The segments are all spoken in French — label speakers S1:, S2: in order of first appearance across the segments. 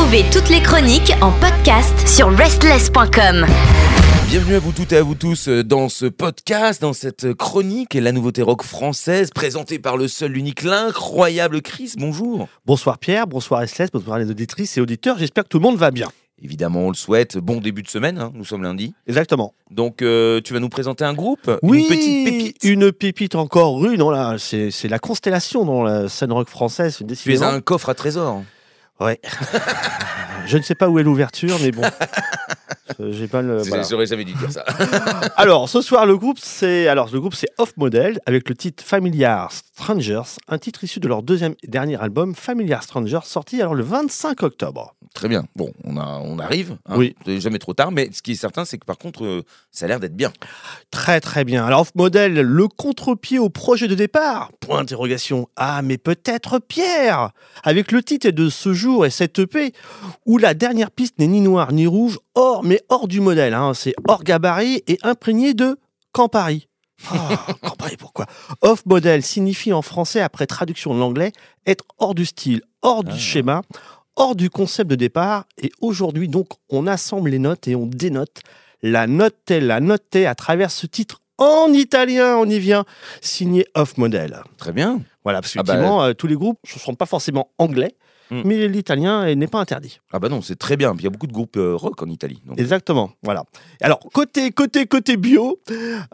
S1: Retrouvez toutes les chroniques en podcast sur restless.com.
S2: Bienvenue à vous toutes et à vous tous euh, dans ce podcast, dans cette chronique et la nouveauté rock française présentée par le seul, l'unique, l'incroyable Chris. Bonjour.
S3: Bonsoir Pierre, bonsoir Restless, bonsoir les auditrices et auditeurs. J'espère que tout le monde va bien.
S2: Évidemment, on le souhaite. Bon début de semaine, hein, nous sommes lundi.
S3: Exactement.
S2: Donc, euh, tu vas nous présenter un groupe
S3: Oui,
S2: Une petite pépite
S3: Une pépite encore rue. Non, là, c'est c'est la constellation dans la scène rock française.
S2: Tu es un coffre à trésor.
S3: Ouais. Je ne sais pas où est l'ouverture, mais bon. Euh, J'ai pas le. voilà.
S2: J'aurais jamais dû dire ça.
S3: Alors, ce soir, le groupe, c'est alors le groupe, c'est Off Model avec le titre Familiar Strangers, un titre issu de leur deuxième et dernier album Familiar Strangers, sorti alors le 25 octobre.
S2: Très bien. Bon, on, a, on arrive. hein.
S3: Oui.
S2: Jamais trop tard. Mais ce qui est certain, c'est que par contre, euh, ça a l'air d'être bien.
S3: Très très bien. Alors Off Model, le contre-pied au projet de départ Point d'interrogation. Ah mais peut-être Pierre Avec le titre de ce jour et cette EP où la dernière piste n'est ni noire ni rouge, hors mais hors du modèle. hein. C'est hors gabarit et imprégné de Campari. Ah, Campari pourquoi? Off Model signifie en français après traduction de l'anglais être hors du style, hors du
S2: Ah.
S3: schéma, hors du concept de départ. Et aujourd'hui donc on assemble les notes et on dénote la note la note à travers ce titre en italien, on y vient, signé Off Model.
S2: Très bien.
S3: Voilà, parce
S2: Ah bah,
S3: euh, tous les groupes ne sont pas forcément anglais,
S2: Hmm.
S3: mais l'italien euh, n'est pas interdit.
S2: Ah bah non, c'est très bien. Il y a beaucoup de groupes euh, rock en Italie. donc.
S3: Exactement, voilà. Alors, côté, côté, côté bio,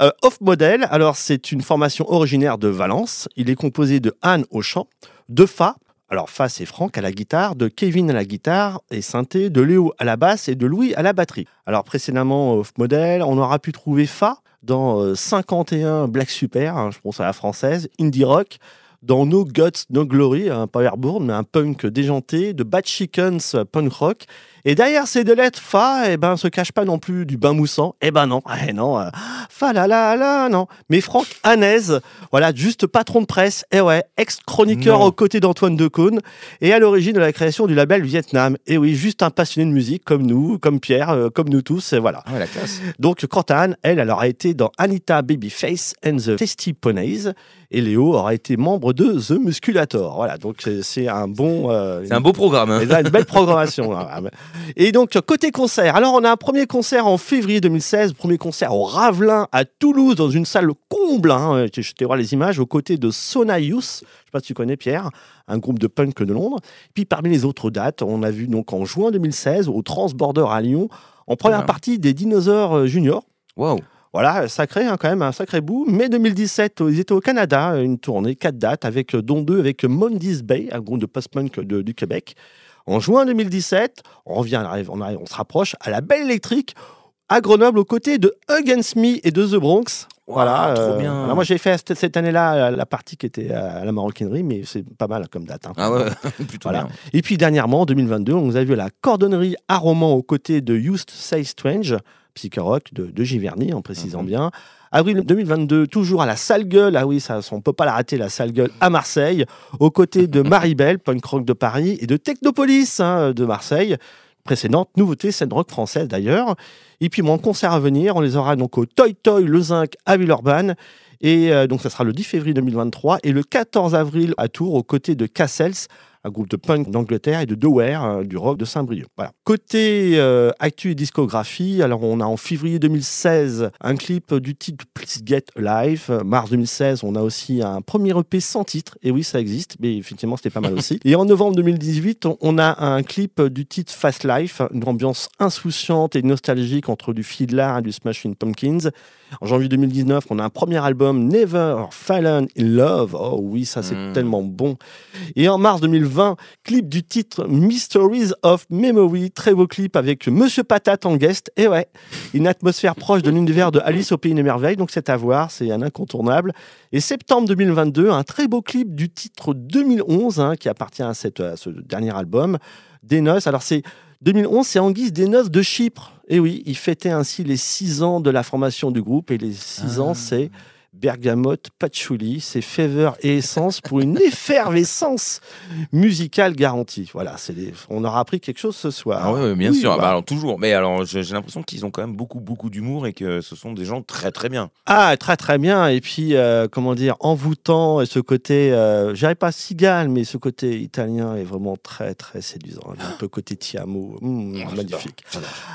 S3: euh, Off Model, alors c'est une formation originaire de Valence. Il est composé de Anne au chant, de Fa, alors Fa c'est Franck à la guitare, de Kevin à la guitare et synthé, de Léo à la basse et de Louis à la batterie. Alors précédemment, Off Model, on aura pu trouver Fa dans euh, 51 Black Super, hein, je pense à la française, Indie Rock, dans No Guts, No Glory, un powerboard, mais un punk déjanté, de Bad Chickens, punk rock. Et derrière ces deux lettres, Fa, eh ben, se cache pas non plus du bain moussant. Eh ben non, eh non, euh, Fa la la la, non. Mais Franck Hanez, voilà, juste patron de presse, et ouais, ex-chroniqueur aux côtés d'Antoine Decaune, et à l'origine de la création du label Vietnam. Et oui, juste un passionné de musique comme nous, comme Pierre, euh, comme nous tous, et voilà.
S2: Ah ouais, la classe.
S3: Donc, quant à Anne, elle, elle aura été dans Anita Babyface and the Tasty Ponies. Et Léo aura été membre de The Musculator. Voilà, donc c'est- un bon. euh,
S2: C'est un beau programme. hein.
S3: une belle programmation. Et donc, côté concert. Alors, on a un premier concert en février 2016, premier concert au Ravelin à Toulouse, dans une salle comble. Hein. Je t'ai voir les images, aux côtés de Sona Youth. Je sais pas si tu connais Pierre, un groupe de punk de Londres. Puis, parmi les autres dates, on a vu donc en juin 2016 au Transborder à Lyon, en première partie des Dinosaures euh, Junior.
S2: Waouh.
S3: Voilà, sacré hein, quand même, un sacré bout. Mai 2017, ils étaient au Canada, une tournée, quatre dates, avec euh, dont deux avec Mondays Bay, un groupe de post-punk du Québec. En juin 2017, on revient, on, arrive- on arrive- on se rapproche à la Belle Électrique à Grenoble aux côtés de Against Me et de The Bronx. Voilà,
S2: trop
S3: euh,
S2: bien.
S3: alors moi j'ai fait cette, année-là la partie qui était à la maroquinerie, mais c'est pas mal comme date. hein.
S2: Ah ouais, plutôt
S3: Voilà.
S2: bien.
S3: Et puis dernièrement, en 2022, on nous a vu à la cordonnerie à Romans aux côtés de Used Say Strange, psychorock de, de Giverny, en précisant
S2: Mhm.
S3: bien. Avril 2022, toujours à la Salle Gueule, ah oui, ça, on peut pas la rater, la Salle Gueule à Marseille, aux côtés de Maribel, punk rock de Paris, et de Technopolis hein, de Marseille. Précédente nouveauté, scène rock française d'ailleurs. Et puis mon concert à venir, on les aura donc au Toy Toy Le Zinc à Villeurbanne. Et euh, donc ça sera le 10 février 2023 et le 14 avril à Tours aux côtés de Cassels, un groupe de punk d'Angleterre et de Doware, euh, du rock de Saint-Brieuc. Voilà. Côté euh, actu et discographie, alors on a en février 2016 un clip du titre Please Get Alive. Euh, Mars 2016, on a aussi un premier EP sans titre. Et oui, ça existe, mais effectivement, c'était pas mal aussi. Et en novembre 2018, on- on a un clip du titre Fast Life, une ambiance insouciante et nostalgique entre du Fiddler et du Smashing Pumpkins. En janvier 2019, on a un premier album Never Fallen in Love. Oh oui, ça c'est
S2: Mm.
S3: tellement bon. Et en mars 2020, clip du titre Mysteries of Memory, très beau clip avec Monsieur Patate en guest. Et ouais, une atmosphère proche de l'univers de Alice au pays des merveilles, donc c'est à voir, c'est un incontournable. Et septembre 2022, un très beau clip du titre 2011 hein, qui appartient à, cette- à ce dernier album, Des Noces. Alors c'est 2011, c'est en guise des noces de Chypre. Et oui, il fêtait ainsi les six ans de la formation du groupe et les six
S2: Ah.
S3: ans, c'est bergamote, patchouli, c'est fever et essence pour une effervescence musicale garantie. Voilà, c'est des- on aura appris quelque chose ce soir.
S2: Ah ouais, bien
S3: Oui,
S2: sûr.
S3: bah.
S2: Bah, alors, toujours. Mais alors, j'ai l'impression qu'ils ont quand même beaucoup, beaucoup d'humour et que ce sont des gens très, très bien.
S3: Ah, très très bien. Et puis, euh, comment dire, envoûtant, et ce côté, euh, dirais pas cigale, mais ce côté italien est vraiment très très séduisant. Un peu côté Tiamo, Mmh,
S2: Oh,
S3: magnifique.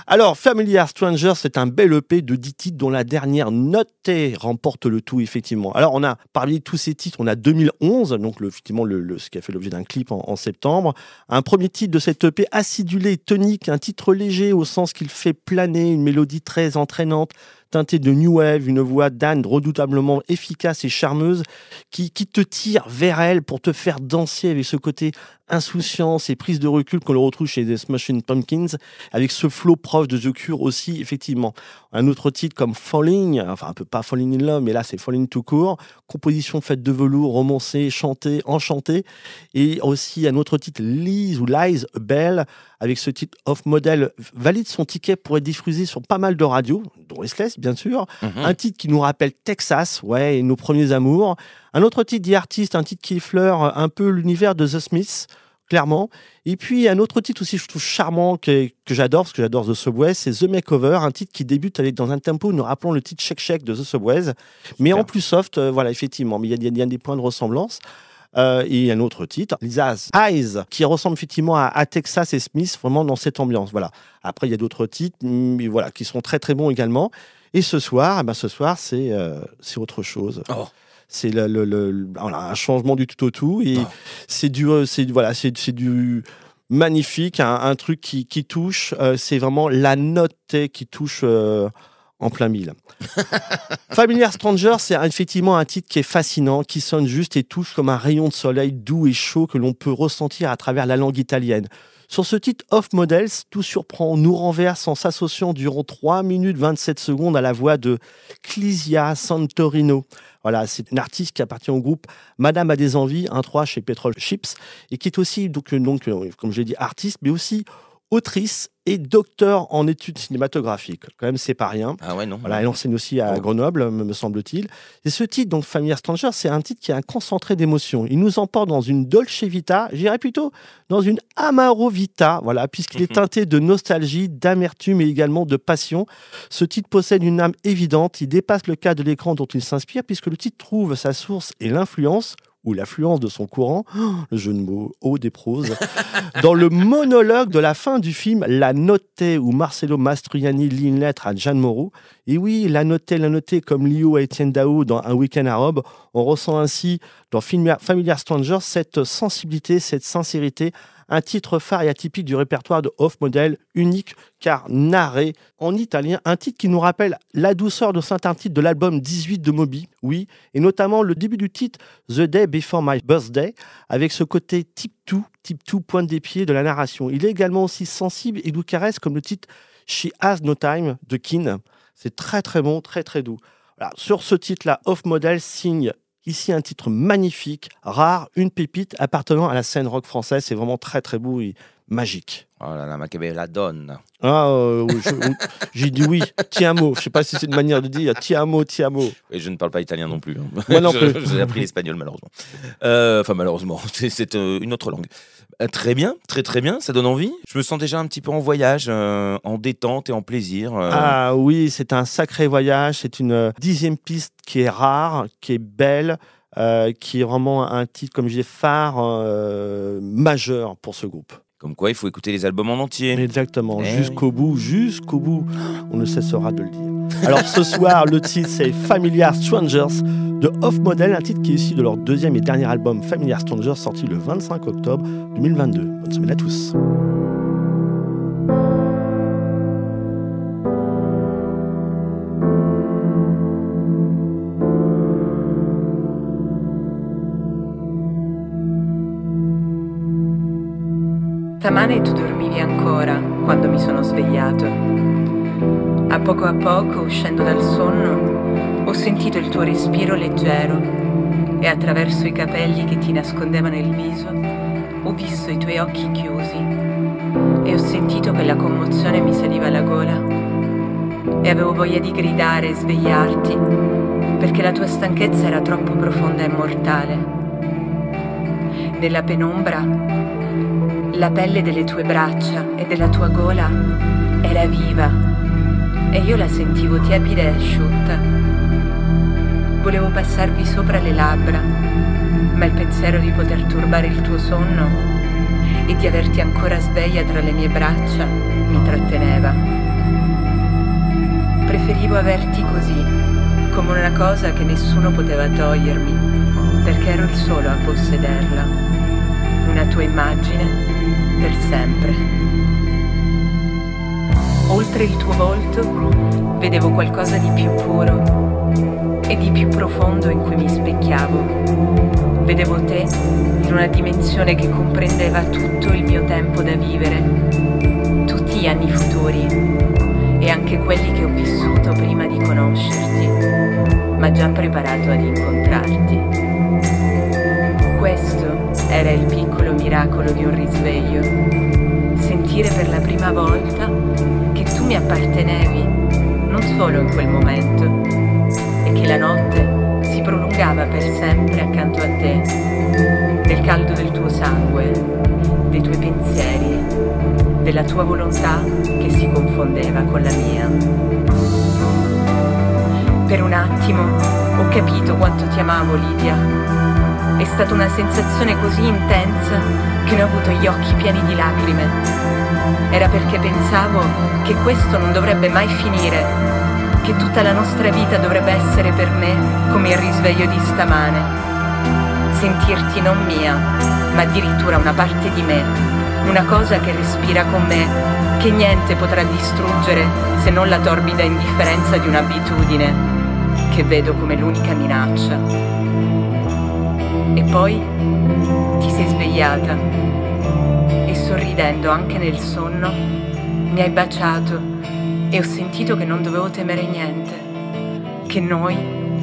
S3: Alors, Familiar Stranger, c'est un bel EP de 10 titres dont la dernière notée remporte le tout, effectivement. Alors, on a, parmi tous ces titres, on a 2011, donc effectivement le, ce qui a fait l'objet d'un clip en, en septembre. Un premier titre de cet EP acidulé, tonique, un titre léger au sens qu'il fait planer, une mélodie très entraînante, teintée de new wave, une voix d'Anne redoutablement efficace et charmeuse qui, qui te tire vers elle pour te faire danser avec ce côté insouciance et prise de recul qu'on le retrouve chez les Smashing Pumpkins, avec ce flow proche de The Cure aussi, effectivement. Un autre titre comme Falling, enfin un peu pas Falling in Love, mais là c'est Falling tout court, composition faite de velours, romancée, chantée, enchantée, et aussi un autre titre, Lies ou Lies Bell, avec ce titre Off Model, valide son ticket pour être diffusé sur pas mal de radios, dont Restless bien sûr,
S2: Mhm.
S3: un titre qui nous rappelle Texas, ouais, et nos premiers amours. Un autre titre d'artiste, un titre qui effleure un peu l'univers de The Smiths, clairement. Et puis un autre titre aussi, je trouve charmant, que, que j'adore, parce que j'adore The Subway, c'est The Makeover, un titre qui débute avec dans un tempo, nous rappelons le titre Check Check de The Subways, mais en plus soft, euh, voilà, effectivement, mais y, y il y a des points de ressemblance. Euh, et un autre titre, Lisa's Eyes, qui ressemble effectivement à, à Texas et Smith, vraiment dans cette ambiance. Voilà. Après, il y a d'autres titres, mais voilà, qui sont très très bons également. Et ce soir, eh ben, ce soir, c'est euh, c'est autre chose.
S2: Oh.
S3: C'est le, le- le- le- voilà, un changement du tout au tout. Et
S2: Oh.
S3: c'est du, euh, c'est voilà, c'est du magnifique, un, un truc qui, qui touche. euh, c'est vraiment la note qui touche euh, en plein mille. Familiar Stranger, c'est effectivement un titre qui est fascinant, qui sonne juste et touche comme un rayon de soleil doux et chaud que l'on peut ressentir à travers la langue italienne. Sur ce titre Off Models, tout surprend, nous renverse en s'associant durant 3 minutes 27 secondes à la voix de Clisia Santorino. Voilà, c'est une artiste qui appartient au groupe Madame a des envies, 1-3 chez Petrol Chips, et qui est aussi, donc, euh, donc euh, comme j'ai dit, artiste, mais aussi autrice et docteur en études cinématographiques. Quand même, c'est pas rien.
S2: Ah ouais, non.
S3: Voilà, elle enseigne aussi à
S2: Oh.
S3: Grenoble, me semble-t-il. Et ce titre, donc Familiar Stranger, c'est un titre qui a un concentré d'émotions. Il nous emporte dans une Dolce Vita, j'irais plutôt dans une Amaro Vita, voilà, puisqu'il est teinté de nostalgie, d'amertume et également de passion. Ce titre possède une âme évidente, il dépasse le cas de l'écran dont il s'inspire, puisque le titre trouve sa source et l'influence ou l'affluence de son courant, le jeu de mots, haut des proses, dans le monologue de la fin du film La Notée, où Marcello Mastroianni lit une lettre à Jeanne Moreau. Et oui, La Notée, La Notée, comme Lio à Étienne Dao dans Un week-end à on ressent ainsi dans Familiar Stranger cette sensibilité, cette sincérité, un titre phare et atypique du répertoire de Off Model, unique car narré en italien, un titre qui nous rappelle la douceur de certains titres de l'album 18 de Moby, oui, et notamment le début du titre The Day Before My Birthday, avec ce côté type tout, type tout, pointe des pieds de la narration. Il est également aussi sensible et doux caresse comme le titre She Has No Time de Keane. C'est très très bon, très très doux. Sur ce titre-là, Off Model signe ici un titre magnifique, rare, une pépite appartenant à la scène rock française. C'est vraiment très très beau et magique.
S2: Oh là là, ma la donne.
S3: Ah, euh, j'ai dit oui, ti amo. Je sais pas si c'est une manière de dire ti amo, ti amo.
S2: Et je ne parle pas italien non plus. hein.
S3: Moi non plus.
S2: J'ai appris l'espagnol malheureusement. Euh, Enfin malheureusement, c'est- c'est euh, une autre langue. Euh, très bien, très très bien, ça donne envie. Je me sens déjà un petit peu en voyage, euh, en détente et en plaisir. euh.
S3: Ah oui, c'est un sacré voyage. C'est une dixième piste qui est rare, qui est belle, qui est vraiment un titre, comme je disais, phare majeur pour ce groupe.
S2: Comme quoi, il faut écouter les albums en entier.
S3: Exactement,
S2: Eh
S3: jusqu'au bout, jusqu'au bout, on ne cessera de le dire. Alors ce soir, le titre c'est Familiar Strangers de Off Model, un titre qui est issu de leur deuxième et dernier album Familiar Strangers sorti le 25 octobre 2022. Bonne semaine à tous.
S4: Stamane tu dormivi ancora quando mi sono svegliato. A poco a poco, uscendo dal sonno, ho sentito il tuo respiro leggero e attraverso i capelli che ti nascondevano il viso ho visto i tuoi occhi chiusi e ho sentito che la commozione mi saliva alla gola e avevo voglia di gridare e svegliarti, perché la tua stanchezza era troppo profonda e mortale. Nella penombra, la pelle delle tue braccia e della tua gola era viva e io la sentivo tiepida e asciutta. Volevo passarvi sopra le labbra, ma il pensiero di poter turbare il tuo sonno e di averti ancora sveglia tra le mie braccia mi tratteneva. Preferivo averti così, come una cosa che nessuno poteva togliermi, perché ero il solo a possederla, una tua immagine per sempre. Oltre il tuo volto vedevo qualcosa di più puro e di più profondo in cui mi specchiavo. Vedevo te in una dimensione che comprendeva tutto il mio tempo da vivere, tutti gli anni futuri e anche quelli che ho vissuto prima di conoscerti, ma già preparato ad incontrarti. Questo era il piccolo miracolo di un risveglio, sentire per la prima volta che tu mi appartenevi, non solo in quel momento, e che la notte si prolungava per sempre accanto a te, nel caldo del tuo sangue, dei tuoi pensieri, della tua volontà che si confondeva con la mia. Per un attimo ho capito quanto ti amavo, Lidia. È stata una sensazione così intensa che ne ho avuto gli occhi pieni di lacrime. Era perché pensavo che questo non dovrebbe mai finire, che tutta la nostra vita dovrebbe essere per me come il risveglio di stamane. Sentirti non mia, ma addirittura una parte di me, una cosa che respira con me, che niente potrà distruggere se non la torbida indifferenza di un'abitudine che vedo come l'unica minaccia. E poi ti sei svegliata e sorridendo anche nel sonno mi hai baciato e ho sentito che non dovevo temere niente, che noi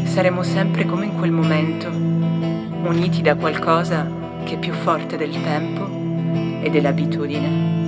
S4: saremo sempre come in quel momento, uniti da qualcosa che è più forte del tempo e dell'abitudine.